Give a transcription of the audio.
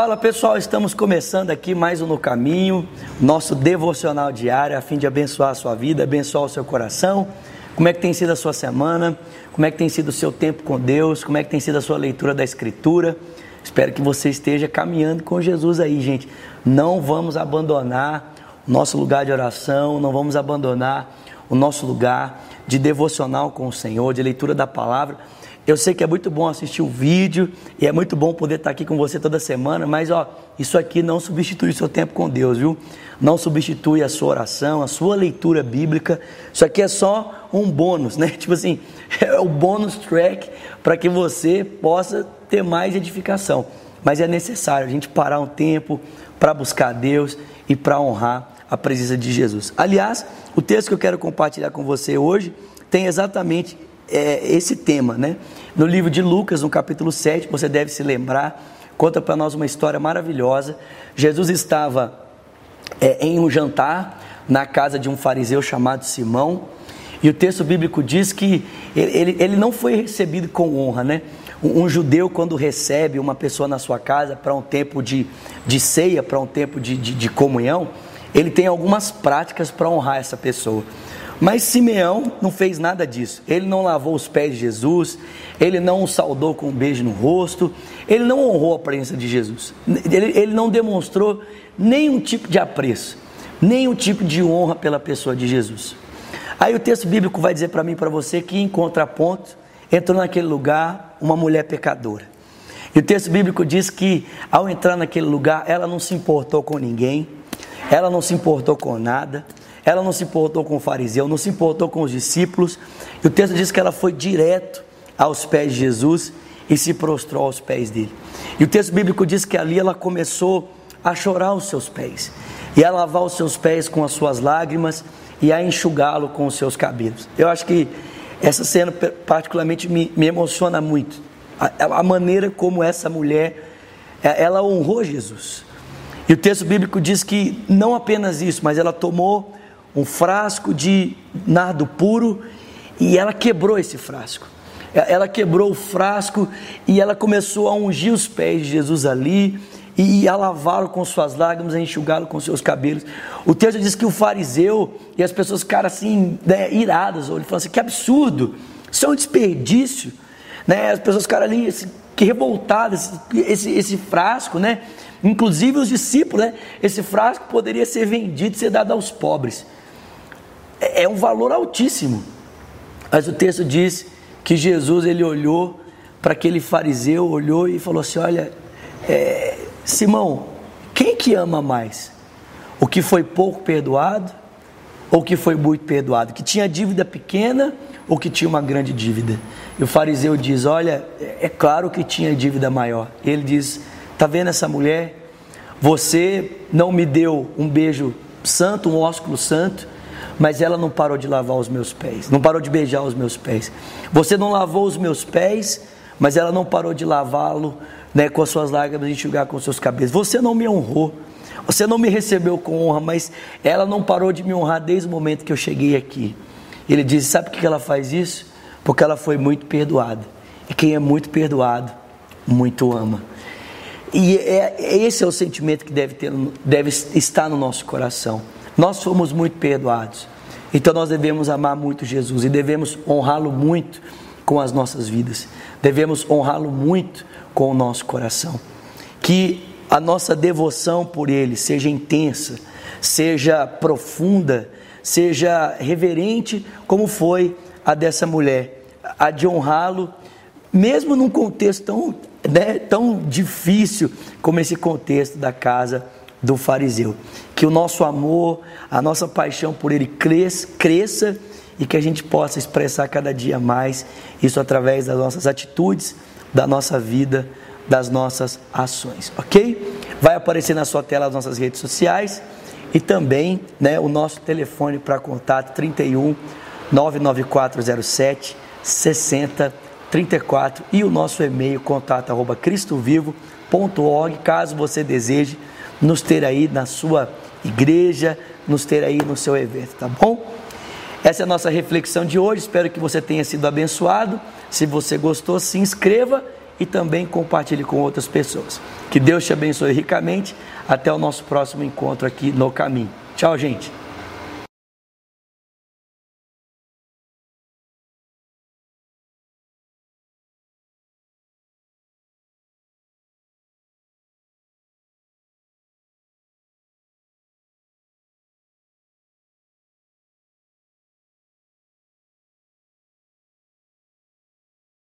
Fala pessoal, estamos começando aqui mais um No Caminho, nosso devocional diário, a fim de abençoar a sua vida, abençoar o seu coração. Como é que tem sido a sua semana? Como é que tem sido o seu tempo com Deus? Como é que tem sido a sua leitura da Escritura? Espero que você esteja caminhando com Jesus aí, gente. Não vamos abandonar o nosso lugar de oração, não vamos abandonar o nosso lugar de devocional com o Senhor, de leitura da palavra eu sei que é muito bom assistir o vídeo e é muito bom poder estar aqui com você toda semana, mas ó, isso aqui não substitui o seu tempo com Deus, viu? Não substitui a sua oração, a sua leitura bíblica. Isso aqui é só um bônus, né? Tipo assim, é o bônus track para que você possa ter mais edificação. Mas é necessário a gente parar um tempo para buscar Deus e para honrar a presença de Jesus. Aliás, o texto que eu quero compartilhar com você hoje tem exatamente é, esse tema, né? No livro de Lucas, no capítulo 7, você deve se lembrar, conta para nós uma história maravilhosa. Jesus estava é, em um jantar na casa de um fariseu chamado Simão, e o texto bíblico diz que ele, ele, não foi recebido com honra, né? Um, um, judeu, quando recebe uma pessoa na sua casa para um tempo de, de ceia, para um tempo de, de, de comunhão, ele tem algumas práticas para honrar essa pessoa. Mas Simeão não fez nada disso. Ele não lavou os pés de Jesus, ele não o saudou com um beijo no rosto, ele não honrou a presença de Jesus. Ele, ele não demonstrou nenhum tipo de apreço, nenhum tipo de honra pela pessoa de Jesus. Aí o texto bíblico vai dizer para mim e para você que, em contraponto, entrou naquele lugar uma mulher pecadora. E o texto bíblico diz que, ao entrar naquele lugar, ela não se importou com ninguém, ela não se importou com nada, ela não se importou com o fariseu, não se importou com os discípulos. E o texto diz que ela foi direto aos pés de Jesus e se prostrou aos pés dele. E o texto bíblico diz que ali ela começou a chorar os seus pés, e a lavar os seus pés com as suas lágrimas e a enxugá-lo com os seus cabelos. Eu acho que essa cena particularmente me, me emociona muito. A, a, maneira como essa mulher, é, ela honrou Jesus. E o texto bíblico diz que não apenas isso, mas ela tomou um frasco de nardo puro e ela quebrou esse frasco. Ela quebrou o frasco e ela começou a ungir os pés de Jesus ali e a lavá-lo com suas lágrimas, a enxugá-lo com seus cabelos. O texto diz que o fariseu e as pessoas ficaram assim, né, iradas, ele falou assim: que absurdo, isso é um desperdício. Né? As pessoas ficaram ali, assim, que revoltadas, esse, esse frasco, né? Inclusive os discípulos, né? Esse frasco poderia ser vendido e ser dado aos pobres. É, é um valor altíssimo. Mas o texto diz que Jesus ele olhou para aquele fariseu, olhou e falou assim: Olha, é, Simão, quem que ama mais? O que foi pouco perdoado ou o que foi muito perdoado? Que tinha dívida pequena ou que tinha uma grande dívida? E o fariseu diz: Olha, é claro que tinha dívida maior. Ele diz: Está vendo essa mulher? Você não me deu um beijo santo, um ósculo santo, mas ela não parou de lavar os meus pés, não parou de beijar os meus pés. Você não lavou os meus pés, mas ela não parou de lavá-lo né, com as suas lágrimas e enxugar com os seus cabelos. Você não me honrou, você não me recebeu com honra, mas ela não parou de me honrar desde o momento que eu cheguei aqui. Ele diz: Sabe por que ela faz isso? Porque ela foi muito perdoada. E quem é muito perdoado, muito ama. E é, esse é o sentimento que deve, ter, deve estar no nosso coração. Nós fomos muito perdoados. Então nós devemos amar muito Jesus e devemos honrá-lo muito com as nossas vidas. Devemos honrá-lo muito com o nosso coração. Que a nossa devoção por ele seja intensa, seja profunda, seja reverente, como foi a dessa mulher, a de honrá-lo, mesmo num contexto tão, né, tão difícil como esse contexto da casa do fariseu. Que o nosso amor, a nossa paixão por Ele cresça, cresça e que a gente possa expressar cada dia mais isso através das nossas atitudes, da nossa vida, das nossas ações, ok? Vai aparecer na sua tela as nossas redes sociais e também né, o nosso telefone para contato 31 99407 6034 e o nosso e-mail contato arroba cristovivo.org caso você deseje nos ter aí na sua igreja, nos ter aí no seu evento, tá bom? Essa é a nossa reflexão de hoje. Espero que você tenha sido abençoado. Se você gostou, se inscreva e também compartilhe com outras pessoas. Que Deus te abençoe ricamente. Até o nosso próximo encontro aqui no caminho. Tchau, gente.